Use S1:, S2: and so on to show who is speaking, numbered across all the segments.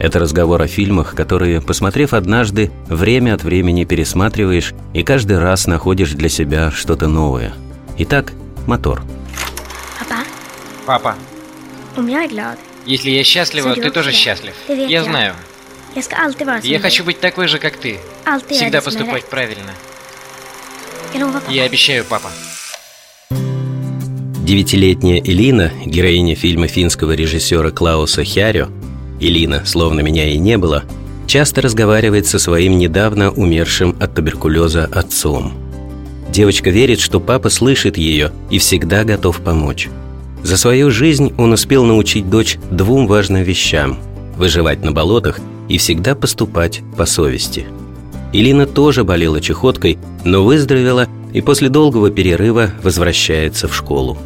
S1: это разговор о фильмах, которые, посмотрев однажды, время от времени пересматриваешь и каждый раз находишь для себя что-то новое. Итак, мотор.
S2: Папа,
S3: Папа,
S2: jag är glad,
S3: если я счастлива, ты тоже счастлив. Я знаю. Я хочу быть такой же, как ты. Всегда поступать правильно. Я обещаю, папа.
S1: Девятилетняя Элина, героиня фильма финского режиссера Клауса Хярё, Элина, словно меня и не было, часто разговаривает со своим недавно умершим от туберкулеза отцом. Девочка верит, что папа слышит ее и всегда готов помочь. За свою жизнь он успел научить дочь двум важным вещам – выживать на болотах и всегда поступать по совести. Илина тоже болела чехоткой, но выздоровела и после долгого перерыва возвращается в школу.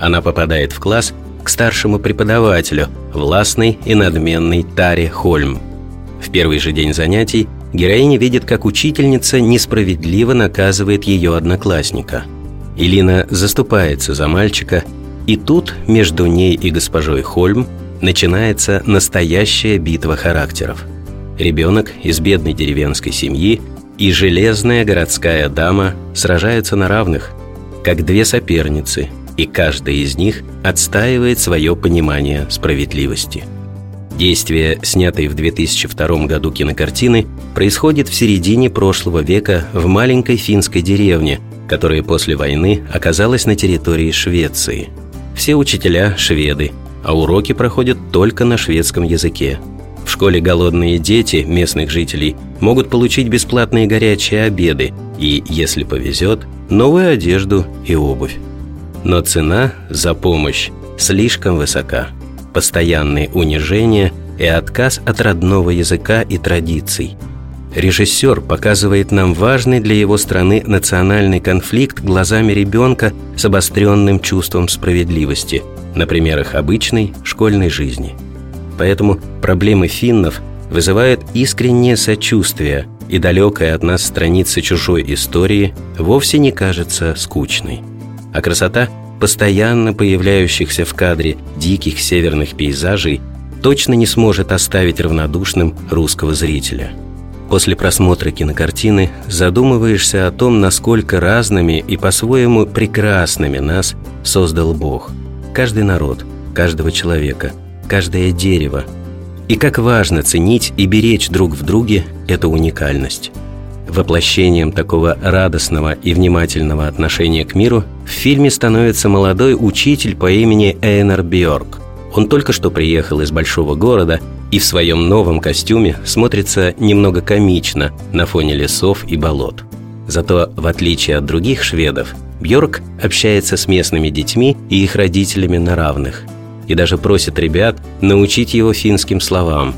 S1: Она попадает в класс к старшему преподавателю, властной и надменной Таре Хольм. В первый же день занятий героиня видит, как учительница несправедливо наказывает ее одноклассника. Илина заступается за мальчика, и тут между ней и госпожой Хольм начинается настоящая битва характеров. Ребенок из бедной деревенской семьи и железная городская дама сражаются на равных, как две соперницы, и каждая из них отстаивает свое понимание справедливости. Действие, снятой в 2002 году кинокартины, происходит в середине прошлого века в маленькой финской деревне, которая после войны оказалась на территории Швеции. Все учителя – шведы, а уроки проходят только на шведском языке. В школе голодные дети местных жителей могут получить бесплатные горячие обеды и, если повезет, новую одежду и обувь. Но цена за помощь слишком высока. Постоянные унижения и отказ от родного языка и традиций. Режиссер показывает нам важный для его страны национальный конфликт глазами ребенка с обостренным чувством справедливости на примерах обычной школьной жизни. Поэтому проблемы финнов вызывают искреннее сочувствие, и далекая от нас страница чужой истории вовсе не кажется скучной. А красота постоянно появляющихся в кадре диких северных пейзажей точно не сможет оставить равнодушным русского зрителя. После просмотра кинокартины задумываешься о том, насколько разными и по-своему прекрасными нас создал Бог. Каждый народ, каждого человека, каждое дерево. И как важно ценить и беречь друг в друге эту уникальность. Воплощением такого радостного и внимательного отношения к миру в фильме становится молодой учитель по имени Эйнар Бьорк. Он только что приехал из большого города и в своем новом костюме смотрится немного комично на фоне лесов и болот. Зато, в отличие от других шведов, Бьорк общается с местными детьми и их родителями на равных. И даже просит ребят научить его финским словам.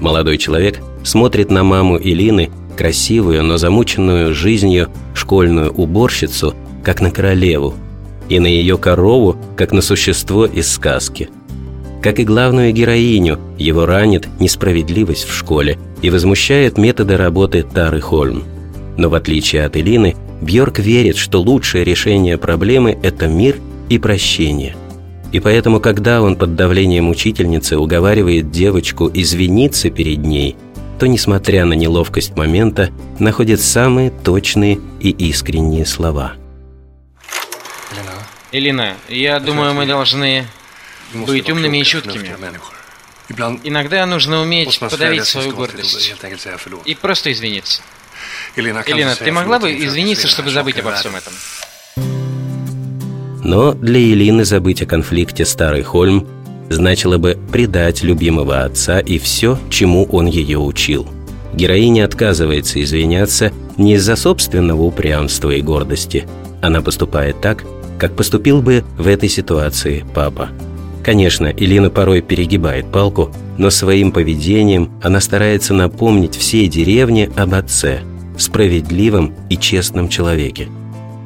S1: Молодой человек смотрит на маму Илины красивую, но замученную жизнью школьную уборщицу, как на королеву, и на ее корову, как на существо из сказки. Как и главную героиню, его ранит несправедливость в школе и возмущает методы работы Тары Хольм. Но в отличие от Элины, Бьорк верит, что лучшее решение проблемы – это мир и прощение. И поэтому, когда он под давлением учительницы уговаривает девочку извиниться перед ней – то, несмотря на неловкость момента, находит самые точные и искренние слова.
S3: Элина, я думаю, мы должны быть умными и чуткими. Иногда нужно уметь подавить свою гордость и просто извиниться. Элина, ты могла бы извиниться, чтобы забыть обо всем этом?
S1: Но для Елины забыть о конфликте Старый Хольм значило бы предать любимого отца и все, чему он ее учил. Героиня отказывается извиняться не из-за собственного упрямства и гордости. Она поступает так, как поступил бы в этой ситуации папа. Конечно, Илина порой перегибает палку, но своим поведением она старается напомнить всей деревне об отце. справедливом и честном человеке.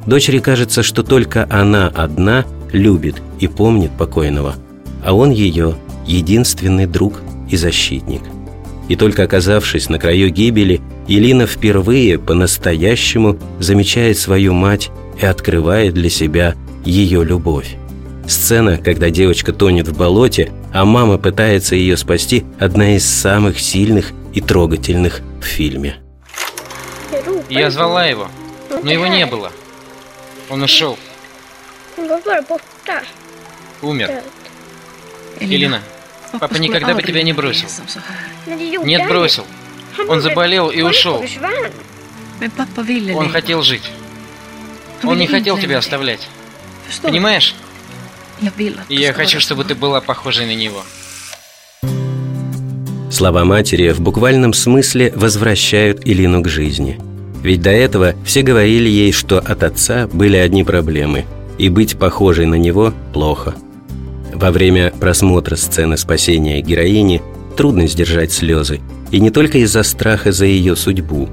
S1: Дочери кажется, что только она одна любит и помнит покойного, а он ее единственный друг и защитник. И только оказавшись на краю гибели, Елина впервые по-настоящему замечает свою мать и открывает для себя ее любовь. Сцена, когда девочка тонет в болоте, а мама пытается ее спасти, одна из самых сильных и трогательных в фильме.
S3: Я звала его, но его не было. Он ушел. Умер. Элина, папа никогда бы тебя не бросил. Нет, бросил. Он заболел и ушел. Он хотел жить. Он не хотел тебя оставлять. Понимаешь? И я хочу, чтобы ты была похожей на него.
S1: Слова матери в буквальном смысле возвращают Илину к жизни. Ведь до этого все говорили ей, что от отца были одни проблемы, и быть похожей на него плохо. Во время просмотра сцены спасения героини трудно сдержать слезы, и не только из-за страха за ее судьбу.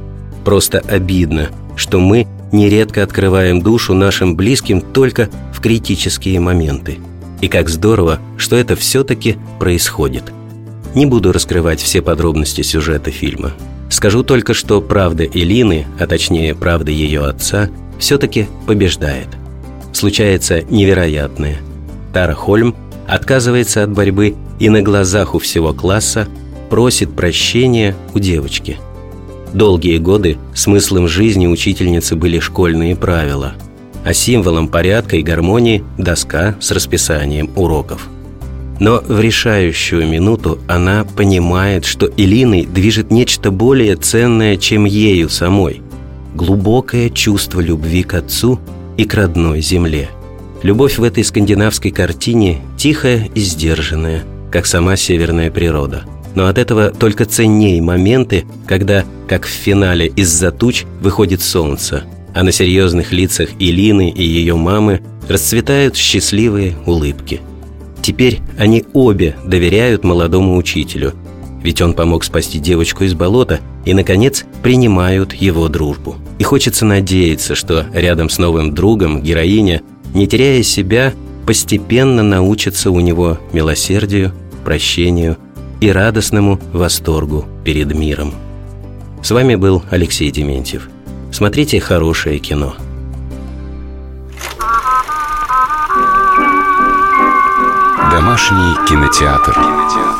S1: Просто обидно, что мы нередко открываем душу нашим близким только в критические моменты. И как здорово, что это все-таки происходит. Не буду раскрывать все подробности сюжета фильма. Скажу только, что правда Элины, а точнее правда ее отца, все-таки побеждает. Случается невероятное. Тара Хольм отказывается от борьбы и на глазах у всего класса просит прощения у девочки – Долгие годы смыслом жизни учительницы были школьные правила, а символом порядка и гармонии – доска с расписанием уроков. Но в решающую минуту она понимает, что Элиной движет нечто более ценное, чем ею самой – глубокое чувство любви к отцу и к родной земле. Любовь в этой скандинавской картине тихая и сдержанная, как сама северная природа – но от этого только ценней моменты, когда, как в финале «Из-за туч» выходит солнце, а на серьезных лицах Илины и ее мамы расцветают счастливые улыбки. Теперь они обе доверяют молодому учителю, ведь он помог спасти девочку из болота и, наконец, принимают его дружбу. И хочется надеяться, что рядом с новым другом героиня, не теряя себя, постепенно научится у него милосердию, прощению и радостному восторгу перед миром. С вами был Алексей Дементьев. Смотрите хорошее кино.
S4: Домашний кинотеатр. кинотеатр.